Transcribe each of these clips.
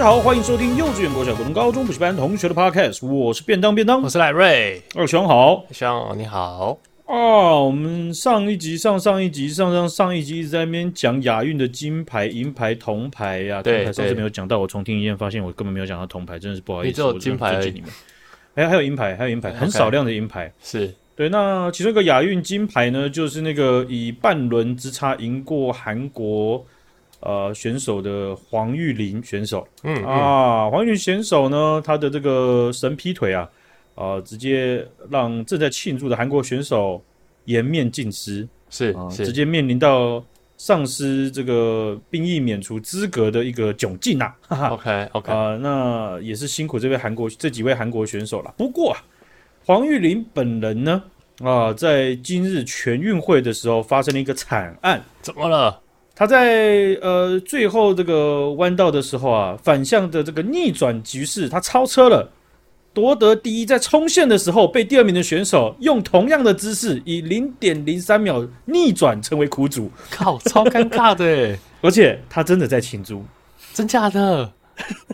好，大家好，欢迎收听幼稚园、国小、国中、高中补习班同学的 Podcast，我是便当便当，我是赖瑞。二兄好，兄你好。啊，我们上一集、上上一集、上上上一集一直在那边讲亚运的金牌、银牌、铜牌呀、啊，铜牌上次没有讲到，我重听一遍，发现我根本没有讲到铜牌，真的是不好意思。只有金牌而已。还有还有银牌，还有银牌，很少量的银牌。是对。那其中一个亚运金牌呢，就是那个以半轮之差赢过韩国呃选手的黄玉林选手。嗯，嗯啊，黄玉林选手呢，他的这个神劈腿啊。啊、呃！直接让正在庆祝的韩国选手颜面尽失，是，呃、直接面临到丧失这个兵役免除资格的一个窘境呐。哈哈 OK OK 啊、呃，那也是辛苦这位韩国这几位韩国选手了。不过啊，黄玉林本人呢啊、呃，在今日全运会的时候发生了一个惨案，怎么了？他在呃最后这个弯道的时候啊，反向的这个逆转局势，他超车了。夺得第一，在冲线的时候被第二名的选手用同样的姿势以零点零三秒逆转，成为苦主。靠，超尴尬的！而且他真的在庆祝，真假的？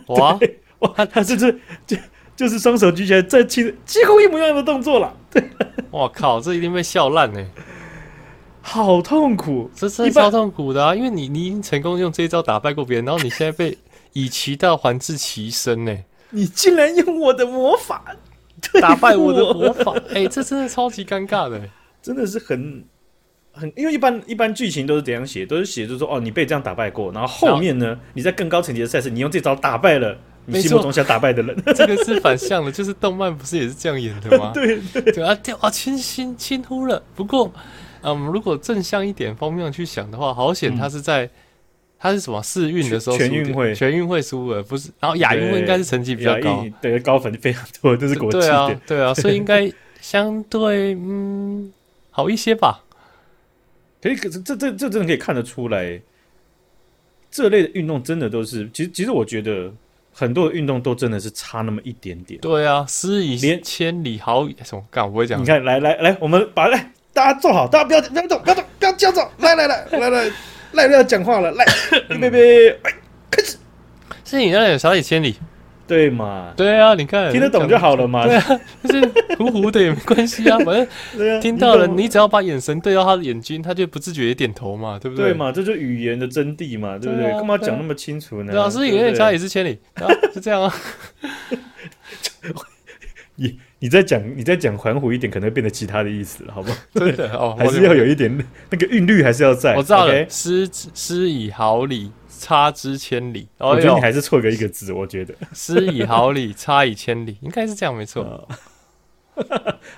哇 哇，他这是就就是双手举起来在庆，几乎一模一样的动作了。对，我靠，这一定被笑烂呢，好痛苦，这是超痛苦的啊！因为你你已经成功用这一招打败过别人，然后你现在被以其道还治其身呢。你竟然用我的魔法 打败我的魔法！哎、欸，这真的超级尴尬的，真的是很很，因为一般一般剧情都是怎样写，都是写就是说哦，你被这样打败过，然后后面呢，你在更高层级的赛事，你用这招打败了你心目中想打败的人。这个是反向的，就是动漫不是也是这样演的吗？对 对，对啊，掉啊，轻轻轻忽了。不过，嗯，如果正向一点方面去想的话，好险他是在。嗯他是什么世运的时候，全运会全运会输了，不是？然后亚运会应该是成绩比较高，对，高分非常多，这是国际的，对啊，对啊，所以应该相对嗯好一些吧。可以，可是这这这真的可以看得出来，这类的运动真的都是，其实其实我觉得很多的运动都真的是差那么一点点。对啊，失以千里，好什么？干我不会讲。你看，来来来，我们把来大家坐好，大家不要不要动，不要动，不要叫走，来来来 来来。赖要讲话了，来，预备备，哎，开始。是你那有少里千里，对嘛？对啊，你看听得懂就好了嘛。对啊，就是糊糊的也没关系啊，反正听到了，你只要把眼神对到他的眼睛，他就不自觉也点头嘛，对不对？对嘛，这就是语言的真谛嘛，对不对？干嘛讲那么清楚呢？老师有点差也是千里，是这样啊。你你再讲你再讲含糊一点，可能会变得其他的意思了，好不好？对的哦，还是要有一点那个韵律，还是要在。我知道了，失失以毫厘，差之千里。我觉得你还是错个一个字，我觉得 失以毫厘，差以千里，应该是这样，没错。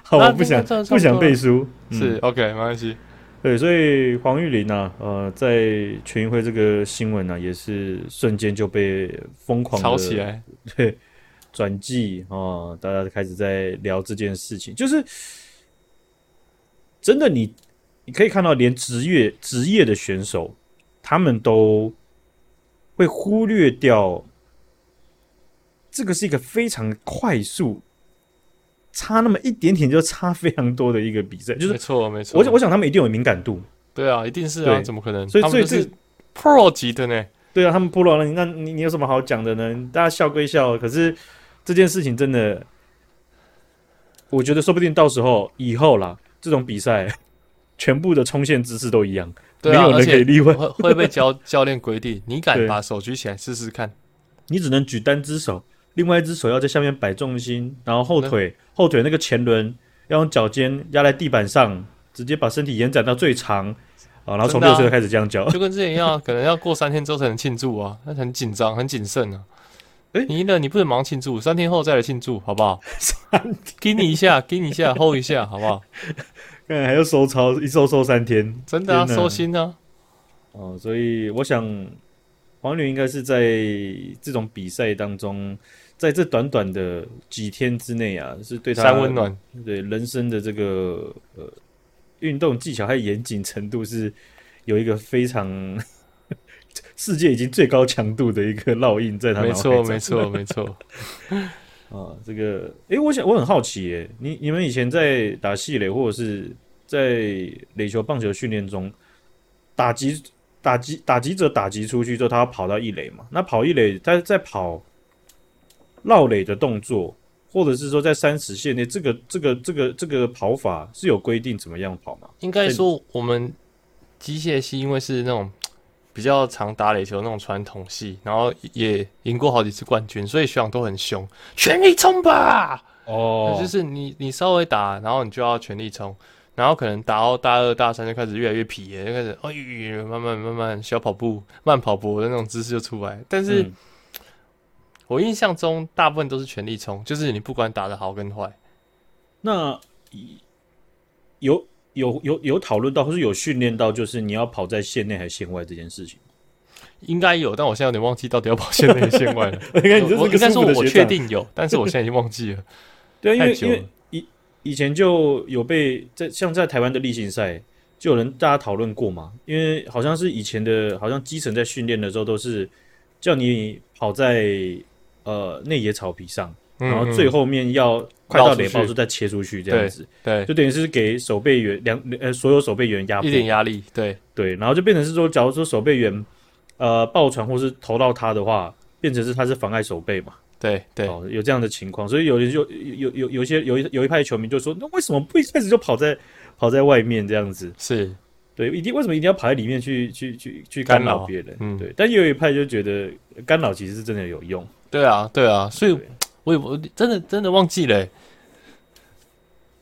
好，我不想不想背书，是 OK，没关系。对，所以黄玉霖呢，呃，在全运会这个新闻呢，也是瞬间就被疯狂炒起来，对。转季哦，大家开始在聊这件事情，就是真的你，你你可以看到，连职业职业的选手，他们都会忽略掉这个是一个非常快速，差那么一点点就差非常多的一一个比赛，就是没错没错。我想我想他们一定有敏感度，对啊，一定是啊，怎么可能？所以所以是 Pro 级的呢？对啊，他们 Pro 了，那你你有什么好讲的呢？大家笑归笑，可是。这件事情真的，我觉得说不定到时候以后啦，这种比赛 全部的冲线姿势都一样，对啊，没有人可以例外。会会被教 教练规定，你敢把手举起来试试看？你只能举单只手，另外一只手要在下面摆重心，然后后腿后腿那个前轮要用脚尖压在地板上，直接把身体延展到最长啊，然后从六岁开始这样教，就跟之前一样，可能要过三天之后才能庆祝啊，那很紧张，很谨慎啊。哎，你赢了，你不能忙庆祝，三天后再来庆祝，好不好？三天，给你一下，给你一下，hold 一下，好不好？看还要收操，一收收三天，真的啊，收心啊！哦，所以我想，黄女应该是在这种比赛当中，在这短短的几天之内啊，是对他三温暖，对人生的这个呃运动技巧还有严谨程度是有一个非常。世界已经最高强度的一个烙印在他。没错，没错，没错。啊，这个，哎、欸，我想我很好奇，哎，你你们以前在打系垒或者是在垒球、棒球训练中，打击打击打击者打击出去之后，他要跑到一垒嘛？那跑一垒，他在跑绕垒的动作，或者是说在三十线内，这个这个这个这个跑法是有规定怎么样跑吗？应该说，我们机械系因为是那种比较常打垒球那种传统系，然后也赢过好几次冠军，所以学长都很凶，全力冲吧！哦，就是你你稍微打，然后你就要全力冲。然后可能打到大二大三就开始越来越疲，就开始哎，慢慢慢慢小跑步、慢跑步的那种姿势就出来。但是，嗯、我印象中大部分都是全力冲，就是你不管打的好跟坏。那有有有有讨论到，或是有训练到，就是你要跑在线内还是线外这件事情？应该有，但我现在有点忘记到底要跑线内还是线外了。应该你这是个应该说我确定有，但是我现在已经忘记了。对，因为因为。以以前就有被在像在台湾的例行赛，就有人大家讨论过嘛，因为好像是以前的，好像基层在训练的时候都是叫你跑在呃内野草皮上，然后最后面要快到垒包时再切出去这样子，对，对，就等于是给守备员两呃所有守备员压一点压力，对对，然后就变成是说，假如说守备员呃爆传或是投到他的话，变成是他是妨碍守备嘛。对对、哦，有这样的情况，所以有人就有有有一些有一有一派球迷就说，那为什么不一开始就跑在跑在外面这样子？是对，一定为什么一定要跑在里面去去去去干扰别人？嗯，对。但有一派就觉得干扰其实是真的有用。对啊，对啊，所以我也我真的真的忘记了。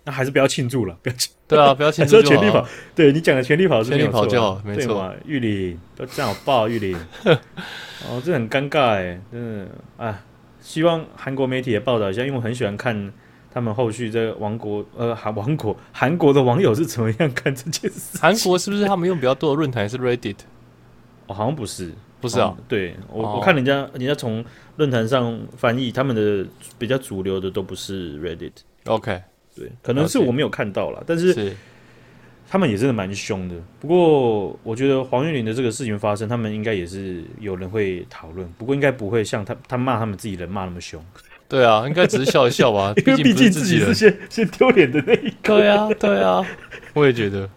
那还是不要庆祝了，不要庆。对啊，不要庆祝。全力跑，对你讲的全力跑是全力跑就好，没错。玉林都这样爆玉林，哦，这很尴尬哎，真的啊。希望韩国媒体也报道一下，因为我很喜欢看他们后续这个王国呃韩王国韩国的网友是怎么样看这件事。韩国是不是他们用比较多的论坛是 Reddit？哦，好像不是，不是啊。对我、哦、我看人家人家从论坛上翻译，他们的比较主流的都不是 Reddit。OK，对，可能是我没有看到啦，但是。是他们也真的蛮凶的，不过我觉得黄玉玲的这个事情发生，他们应该也是有人会讨论，不过应该不会像他他骂他们自己人骂那么凶。对啊，应该只是笑一笑吧，因为毕竟自己是先先丢脸的那一个。对啊，对啊，我也觉得。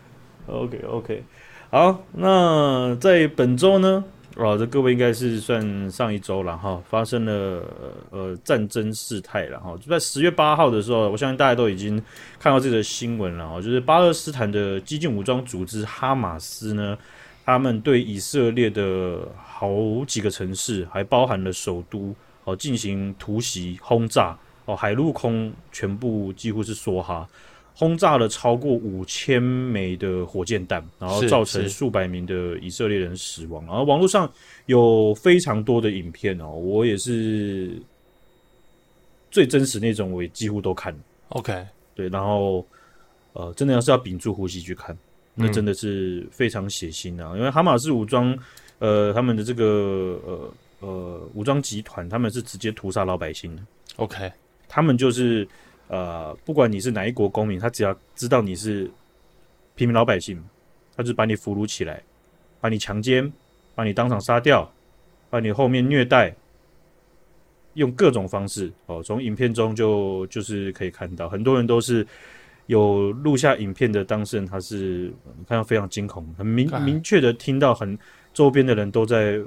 OK OK，好，那在本周呢？哦，这各位应该是算上一周了哈，发生了呃战争事态了哈，就在十月八号的时候，我相信大家都已经看到这个新闻了哈，就是巴勒斯坦的激进武装组织哈马斯呢，他们对以色列的好几个城市，还包含了首都哦进行突袭轰炸哦，海陆空全部几乎是梭哈。轰炸了超过五千枚的火箭弹，然后造成数百名的以色列人死亡。然后网络上有非常多的影片哦，我也是最真实那种，我也几乎都看。OK，对，然后呃，真的要是要屏住呼吸去看，那真的是非常血腥啊！嗯、因为哈马斯武装，呃，他们的这个呃呃武装集团，他们是直接屠杀老百姓的。OK，他们就是。呃，不管你是哪一国公民，他只要知道你是平民老百姓，他就把你俘虏起来，把你强奸，把你当场杀掉，把你后面虐待，用各种方式哦。从影片中就就是可以看到，很多人都是有录下影片的当事人，他是看到非常惊恐，很明明确的听到很周边的人都在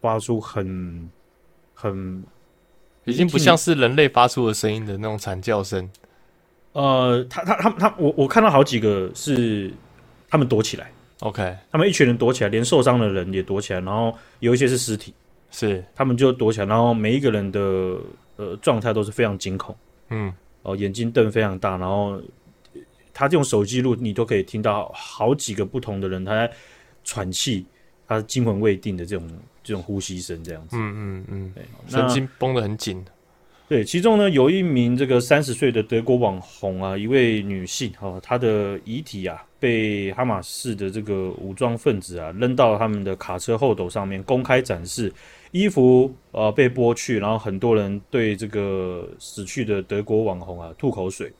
发出很很。已经不像是人类发出的声音的那种惨叫声。呃，他他他他，我我看到好几个是他们躲起来，OK，他们一群人躲起来，连受伤的人也躲起来，然后有一些是尸体，是。他们就躲起来，然后每一个人的呃状态都是非常惊恐，嗯，哦、呃，眼睛瞪非常大，然后他这种手机录你都可以听到好几个不同的人他在喘气，他惊魂未定的这种。这种呼吸声这样子，嗯嗯嗯，对，神经绷得很紧。对，其中呢有一名这个三十岁的德国网红啊，一位女性哦，她的遗体啊被哈马斯的这个武装分子啊扔到他们的卡车后斗上面公开展示，衣服呃被剥去，然后很多人对这个死去的德国网红啊吐口水。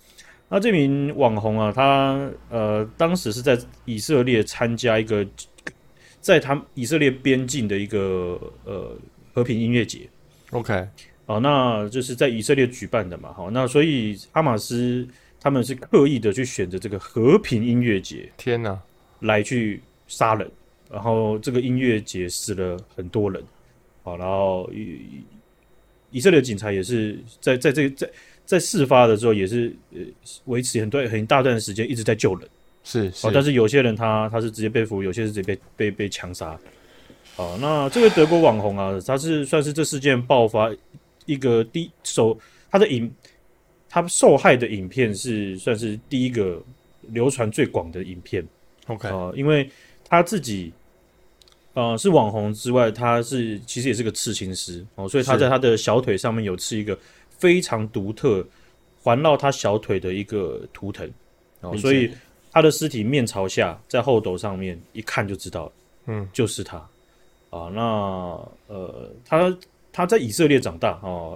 那这名网红啊，他呃当时是在以色列参加一个。在他以色列边境的一个呃和平音乐节，OK，好，那就是在以色列举办的嘛，好，那所以哈马斯他们是刻意的去选择这个和平音乐节，天哪，来去杀人，然后这个音乐节死了很多人，好，然后以以色列警察也是在在这个在在事发的时候也是呃维持很多很大段的时间一直在救人，是，是，但是有些人他他是直接被俘，有些是直接被被被枪杀。好，那这位德国网红啊，他是算是这事件爆发一个第一手，他的影，他受害的影片是算是第一个流传最广的影片。OK 啊、呃，因为他自己呃是网红之外，他是其实也是个刺青师。哦，所以他在他的小腿上面有刺一个非常独特环绕他小腿的一个图腾。哦，所以他的尸体面朝下在后斗上面一看就知道了，嗯，就是他。啊，那呃，他他在以色列长大啊，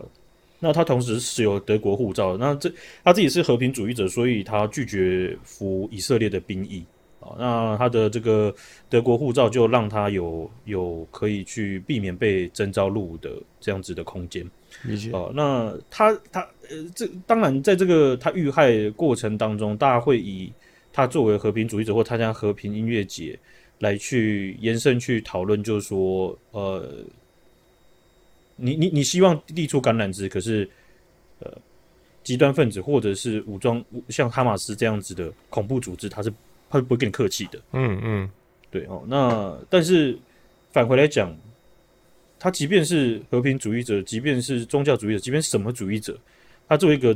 那他同时是有德国护照，那这他自己是和平主义者，所以他拒绝服以色列的兵役啊。那他的这个德国护照就让他有有可以去避免被征召入伍的这样子的空间。理解啊。那他他呃，这当然在这个他遇害过程当中，大家会以他作为和平主义者或参加和平音乐节。来去延伸去讨论，就是说，呃，你你你希望递出橄榄枝，可是，呃，极端分子或者是武装像哈马斯这样子的恐怖组织，他是他是不会跟你客气的。嗯嗯，对哦。那但是返回来讲，他即便是和平主义者，即便是宗教主义者，即便是什么主义者，他作为一个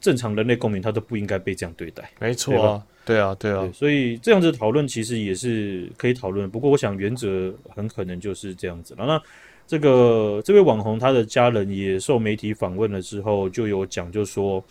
正常人类公民，他都不应该被这样对待。没错啊。对啊，对啊对，所以这样子讨论其实也是可以讨论。不过，我想原则很可能就是这样子了。那这个这位网红他的家人也受媒体访问了之后，就有讲，就说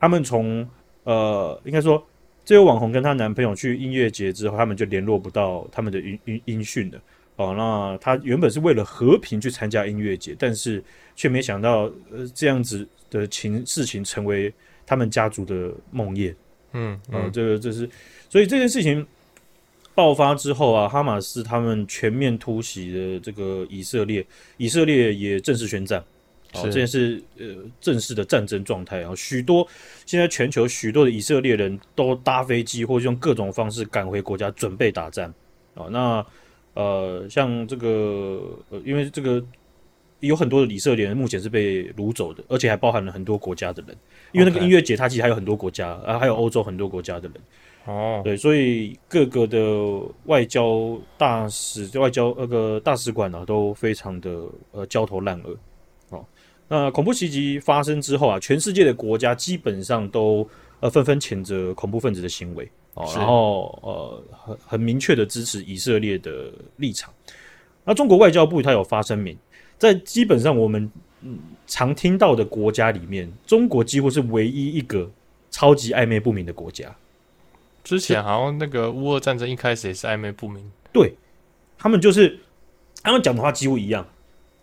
他们从呃，应该说这位网红跟她男朋友去音乐节之后，他们就联络不到他们的音音音讯了。哦，那他原本是为了和平去参加音乐节，但是却没想到呃这样子的情事情成为他们家族的梦魇。嗯，呃，这个这是，所以这件事情爆发之后啊，哈马斯他们全面突袭的这个以色列，以色列也正式宣战，啊，这件事呃正式的战争状态啊，许多现在全球许多的以色列人都搭飞机或者用各种方式赶回国家准备打战啊，那呃像这个呃，因为这个。有很多的以色列人目前是被掳走的，而且还包含了很多国家的人。因为那个音乐节，它其实还有很多国家.啊，还有欧洲很多国家的人。哦，oh. 对，所以各个的外交大使、外交那个大使馆啊，都非常的呃焦头烂额。哦，那恐怖袭击发生之后啊，全世界的国家基本上都呃纷纷谴责恐怖分子的行为。然后呃很很明确的支持以色列的立场。那中国外交部它有发声明。在基本上我们嗯常听到的国家里面，中国几乎是唯一一个超级暧昧不明的国家。之前好像那个乌俄战争一开始也是暧昧不明。对，他们就是他们讲的话几乎一样。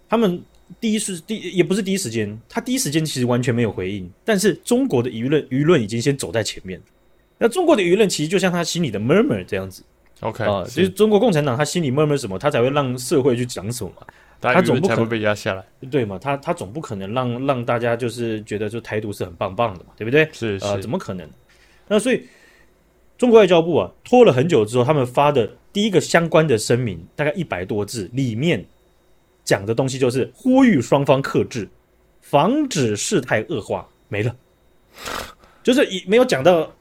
他们第一是第也不是第一时间，他第一时间其实完全没有回应，但是中国的舆论舆论已经先走在前面。那中国的舆论其实就像他心里的 murmur 这样子。OK 啊，其实中国共产党他心里 murmur 什么，他才会让社会去讲什么嘛。他总不可能被压下来，对嘛？他他总不可能让让大家就是觉得就台独是很棒棒的嘛，对不对？是啊、呃，怎么可能？那所以中国外交部啊，拖了很久之后，他们发的第一个相关的声明，大概一百多字，里面讲的东西就是呼吁双方克制，防止事态恶化，没了，就是以没有讲到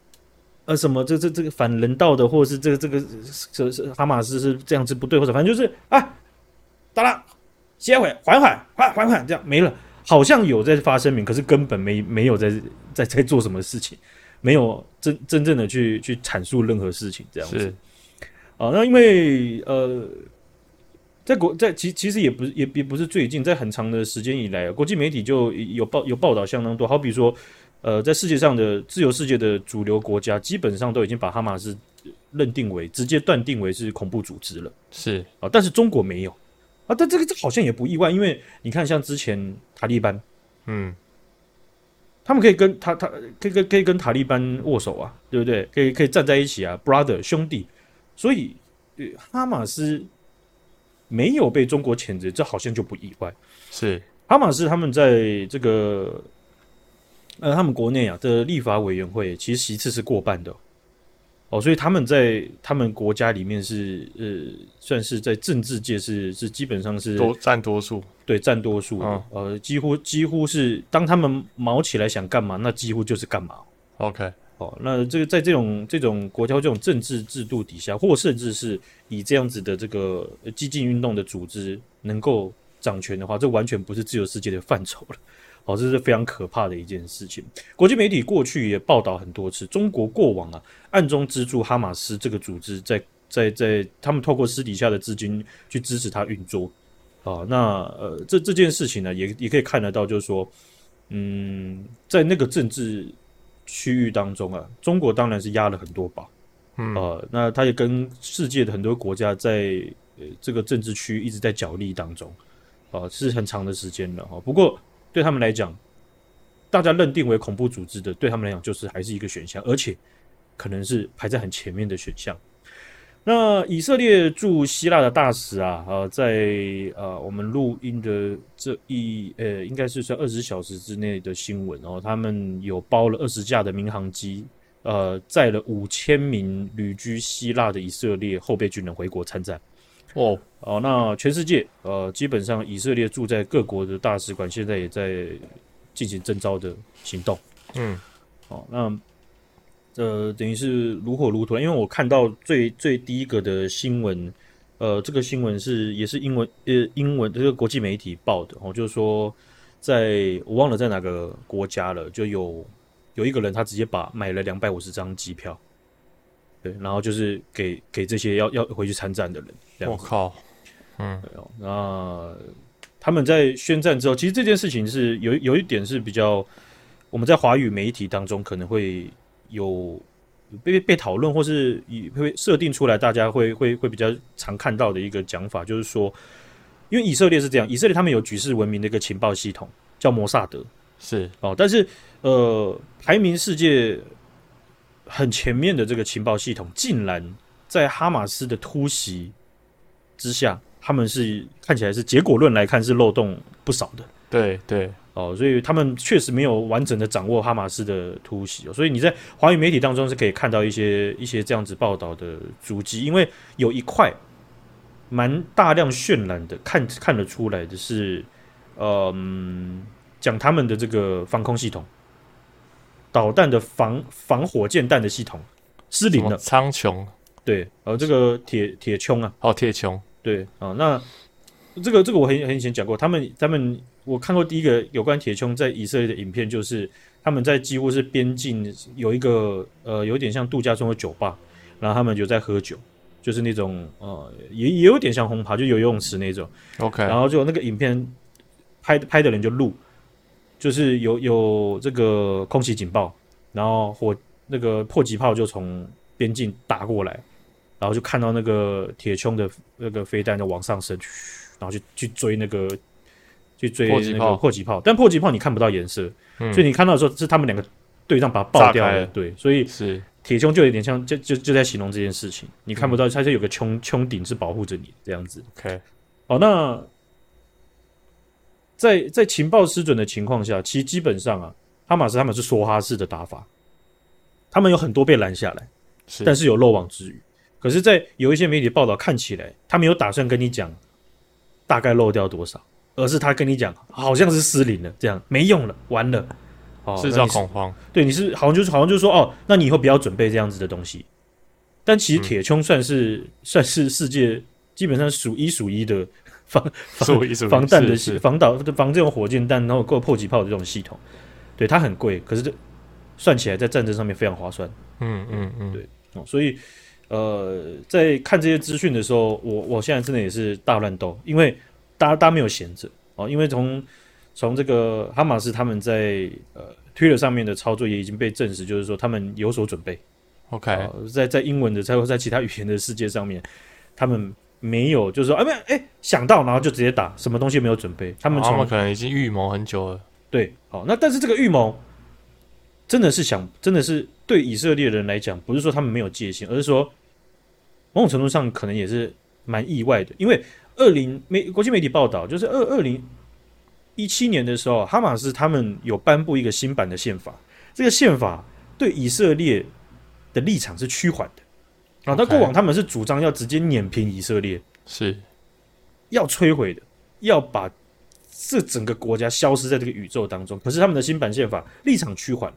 呃什么这这这个反人道的，或者是这个这个这是哈马斯是这样子不对，或者反正就是啊，打了。歇会，缓缓，缓缓缓，这样没了，好像有在发声明，可是根本没没有在在在做什么事情，没有真真正的去去阐述任何事情，这样子。是啊，那因为呃，在国在其其实也不是也也不是最近，在很长的时间以来，国际媒体就有报有报道相当多，好比说，呃，在世界上的自由世界的主流国家，基本上都已经把哈马斯认定为直接断定为是恐怖组织了。是啊，但是中国没有。啊，但这个这好像也不意外，因为你看，像之前塔利班，嗯，他们可以跟他他可以跟可以跟塔利班握手啊，对不对？可以可以站在一起啊，brother 兄弟。所以哈马斯没有被中国谴责，这好像就不意外。是哈马斯他们在这个呃他们国内啊的立法委员会，其实席次是过半的。哦，所以他们在他们国家里面是呃，算是在政治界是是基本上是多占多数，对，占多数，嗯、呃，几乎几乎是当他们毛起来想干嘛，那几乎就是干嘛。OK，哦，那这个在这种这种国家这种政治制度底下，或甚至是以这样子的这个激进运动的组织能够掌权的话，这完全不是自由世界的范畴了。哦，这是非常可怕的一件事情。国际媒体过去也报道很多次，中国过往啊暗中资助哈马斯这个组织在，在在在他们透过私底下的资金去支持他运作。啊，那呃，这这件事情呢，也也可以看得到，就是说，嗯，在那个政治区域当中啊，中国当然是压了很多把。嗯，呃，那他也跟世界的很多国家在呃这个政治区一直在角力当中，啊，是很长的时间了哈。不过。对他们来讲，大家认定为恐怖组织的，对他们来讲就是还是一个选项，而且可能是排在很前面的选项。那以色列驻希腊的大使啊，呃，在呃我们录音的这一呃，应该是算二十小时之内的新闻哦，他们有包了二十架的民航机，呃，载了五千名旅居希腊的以色列后备军人回国参战。哦哦，那全世界呃，基本上以色列驻在各国的大使馆现在也在进行征召的行动。嗯，哦，那呃，等于是如火如荼，因为我看到最最第一个的新闻，呃，这个新闻是也是英文呃英文这个国际媒体报的哦，就是说在我忘了在哪个国家了，就有有一个人他直接把买了两百五十张机票。对，然后就是给给这些要要回去参战的人。我靠，嗯，那他们在宣战之后，其实这件事情是有有一点是比较我们在华语媒体当中可能会有被被讨论，或是以会设定出来，大家会会会比较常看到的一个讲法，就是说，因为以色列是这样，以色列他们有举世闻名的一个情报系统，叫摩萨德，是哦，但是呃，排名世界。很前面的这个情报系统，竟然在哈马斯的突袭之下，他们是看起来是结果论来看是漏洞不少的。对对哦，所以他们确实没有完整的掌握哈马斯的突袭。哦所以你在华语媒体当中是可以看到一些一些这样子报道的足迹，因为有一块蛮大量渲染的，看看得出来的是，嗯，讲他们的这个防空系统。导弹的防防火箭弹的系统失灵了，苍穹？对，呃，这个铁铁穹啊，哦，铁穹。对啊，那这个这个我很很以前讲过，他们他们我看过第一个有关铁穹在以色列的影片，就是他们在几乎是边境有一个呃有点像度假村的酒吧，然后他们就在喝酒，就是那种呃也也有点像轰趴，就有游泳池那种，OK，然后就那个影片拍拍的人就录。就是有有这个空袭警报，然后火那个迫击炮就从边境打过来，然后就看到那个铁穹的那个飞弹就往上升，然后去去追那个去追那个迫击炮，但迫击炮你看不到颜色，嗯，所以你看到的时候是他们两个对仗把它爆掉了，对，所以是。铁穹就有点像就就就在形容这件事情，你看不到它就有个穹穹顶是保护着你这样子，OK，好，那。在在情报失准的情况下，其实基本上啊，哈马斯他们是梭哈式的打法，他们有很多被拦下来，是但是有漏网之鱼。可是，在有一些媒体报道看起来，他没有打算跟你讲大概漏掉多少，而是他跟你讲好像是失灵了，这样没用了，完了，哦，制造恐慌。对，你是好像就是好像就是说哦，那你以后不要准备这样子的东西。但其实铁穹算是、嗯、算是世界基本上数一数一的。防防防弹的系防导防这种火箭弹，然后够迫击炮的这种系统，对它很贵，可是这算起来在战争上面非常划算。嗯嗯嗯，对哦，所以呃，在看这些资讯的时候，我我现在真的也是大乱斗，因为大家大家没有闲着哦，因为从从这个哈马斯他们在呃 Twitter 上面的操作也已经被证实，就是说他们有所准备。OK，呃，在在英文的，在在其他语言的世界上面，他们。没有，就是说，哎，没有，哎，想到，然后就直接打，什么东西没有准备，他们、哦、他们可能已经预谋很久了。对，好，那但是这个预谋真的是想，真的是对以色列人来讲，不是说他们没有戒心，而是说某种程度上可能也是蛮意外的，因为二零媒国际媒体报道，就是二二零一七年的时候，哈马斯他们有颁布一个新版的宪法，这个宪法对以色列。的立场是趋缓的啊。那过往他们是主张要直接碾平以色列，是要摧毁的，要把这整个国家消失在这个宇宙当中。可是他们的新版宪法立场趋缓，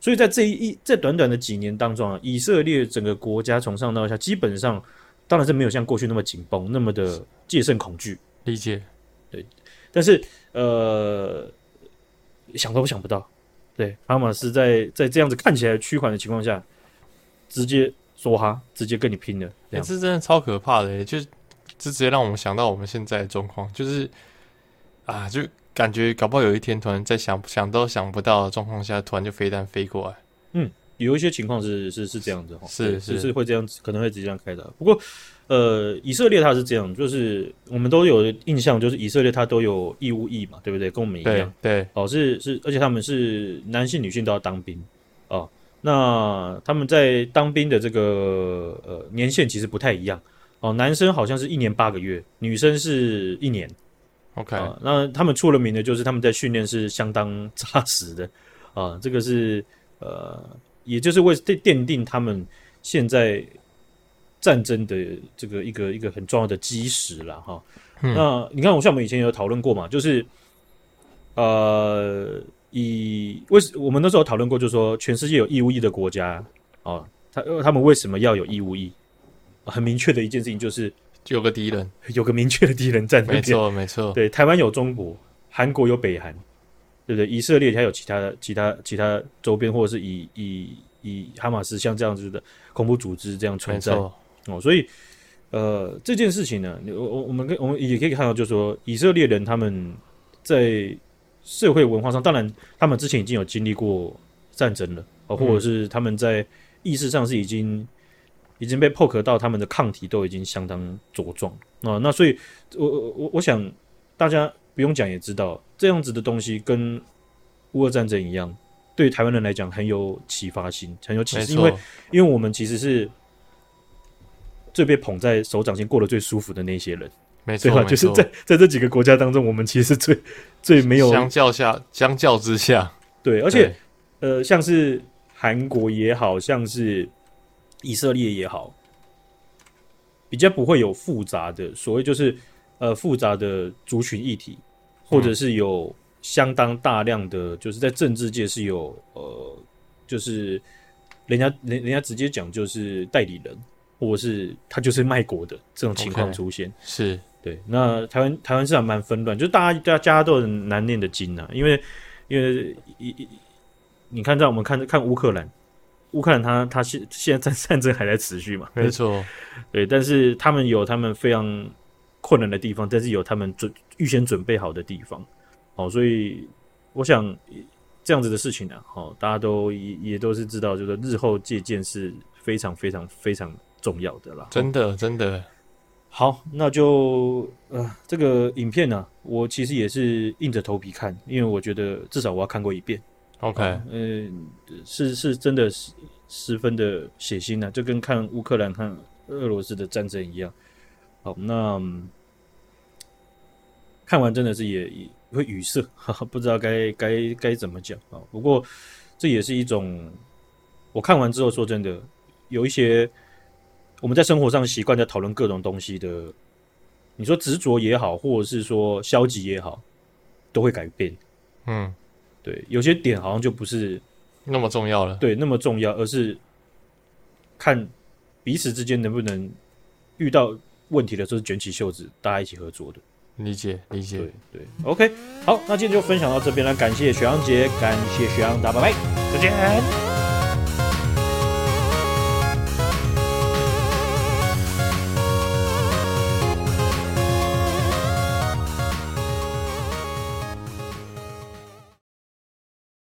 所以在这一在短短的几年当中啊，以色列整个国家从上到下基本上当然是没有像过去那么紧绷，那么的戒慎恐惧。理解，对，但是呃，想都想不到。对，哈马斯在在这样子看起来趋缓的情况下，直接说哈，直接跟你拼了，这欸，这真的超可怕的，就这直接让我们想到我们现在的状况，就是啊，就感觉搞不好有一天突然在想想都想不到的状况下，突然就飞弹飞过来。嗯，有一些情况是是是这样子哈，是是是会这样子，可能会直接这样开的。不过。呃，以色列它是这样，就是我们都有印象，就是以色列它都有义务役嘛，对不对？跟我们一样，对，对哦，是是，而且他们是男性、女性都要当兵哦。那他们在当兵的这个呃年限其实不太一样哦，男生好像是一年八个月，女生是一年。OK，哦，那他们出了名的就是他们在训练是相当扎实的啊，这个是呃，也就是为奠定他们现在。战争的这个一个一个很重要的基石了哈。嗯、那你看，我像我们以前有讨论过嘛，就是呃，以为我们那时候讨论过，就是说全世界有义务役的国家哦，他他们为什么要有义务役？很明确的一件事情就是有个敌人，有个明确的敌人在那边。没错，没错。对，台湾有中国，韩国有北韩，对不对？以色列还有其他的其他其他周边，或者是以以以哈马斯像这样子的恐怖组织这样存在。哦，所以，呃，这件事情呢，我我我们可我们也可以看到，就是说，以色列人他们在社会文化上，当然他们之前已经有经历过战争了，哦，或者是他们在意识上是已经已经被 poke 到，他们的抗体都已经相当茁壮啊。那所以，我我我想大家不用讲也知道，这样子的东西跟乌俄战争一样，对台湾人来讲很有启发性，很有启示，因为因为我们其实是。最被捧在手掌心、过得最舒服的那些人，没错，没错，就是在在这几个国家当中，我们其实最最没有相较下，相较之下，对，而且呃，像是韩国也好，像是以色列也好，比较不会有复杂的所谓，就是呃复杂的族群议题，或者是有相当大量的，就是在政治界是有呃，就是人家人人家直接讲就是代理人。或是他就是卖国的这种情况出现，okay, 是对。那台湾台湾市场蛮纷乱，就是大家大家家都有难念的经啊，因为因为一你看在我们看看乌克兰，乌克兰他他现现在战战争还在持续嘛，没错，对。但是他们有他们非常困难的地方，但是有他们准预先准备好的地方，哦，所以我想这样子的事情呢，哦，大家都也也都是知道，就是日后借鉴是非常非常非常。重要的啦，真的真的好，那就呃，这个影片呢、啊，我其实也是硬着头皮看，因为我觉得至少我要看过一遍。OK，嗯、呃，是是真的是十分的血腥啊，就跟看乌克兰和俄罗斯的战争一样。好，那、嗯、看完真的是也也会语塞，不知道该该该怎么讲啊。不过这也是一种，我看完之后说真的，有一些。我们在生活上习惯在讨论各种东西的，你说执着也好，或者是说消极也好，都会改变。嗯，对，有些点好像就不是那么重要了。对，那么重要，而是看彼此之间能不能遇到问题的时候卷起袖子，大家一起合作的。理解，理解。对对，OK，好，那今天就分享到这边了，感谢雪阳姐，感谢雪阳，大家拜拜，再见。